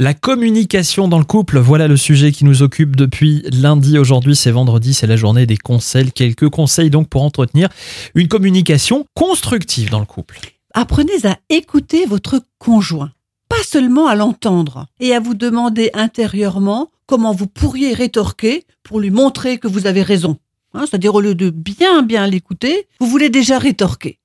La communication dans le couple, voilà le sujet qui nous occupe depuis lundi. Aujourd'hui, c'est vendredi, c'est la journée des conseils. Quelques conseils donc pour entretenir une communication constructive dans le couple. Apprenez à écouter votre conjoint, pas seulement à l'entendre, et à vous demander intérieurement comment vous pourriez rétorquer pour lui montrer que vous avez raison. Hein, C'est-à-dire au lieu de bien bien l'écouter, vous voulez déjà rétorquer.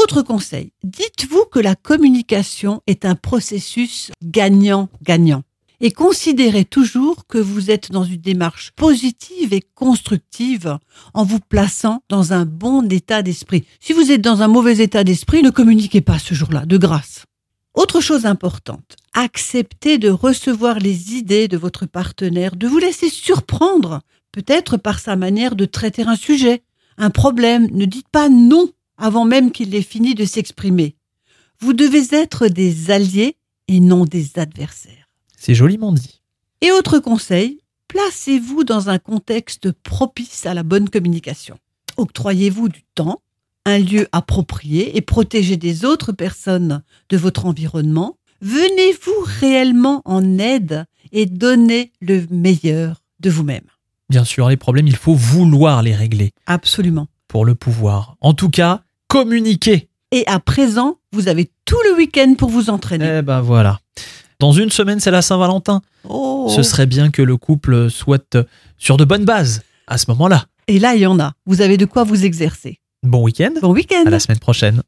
Autre conseil, dites-vous que la communication est un processus gagnant-gagnant. Et considérez toujours que vous êtes dans une démarche positive et constructive en vous plaçant dans un bon état d'esprit. Si vous êtes dans un mauvais état d'esprit, ne communiquez pas ce jour-là, de grâce. Autre chose importante, acceptez de recevoir les idées de votre partenaire, de vous laisser surprendre, peut-être par sa manière de traiter un sujet, un problème. Ne dites pas non avant même qu'il ait fini de s'exprimer. Vous devez être des alliés et non des adversaires. C'est joliment dit. Et autre conseil, placez-vous dans un contexte propice à la bonne communication. Octroyez-vous du temps, un lieu approprié et protégez des autres personnes de votre environnement. Venez-vous réellement en aide et donnez le meilleur de vous-même. Bien sûr, les problèmes, il faut vouloir les régler Absolument. pour le pouvoir. En tout cas, communiquer. Et à présent, vous avez tout le week-end pour vous entraîner. Eh ben voilà. Dans une semaine, c'est la Saint-Valentin. Oh. Ce serait bien que le couple soit sur de bonnes bases à ce moment-là. Et là, il y en a. Vous avez de quoi vous exercer. Bon week-end. Bon week-end. À la semaine prochaine.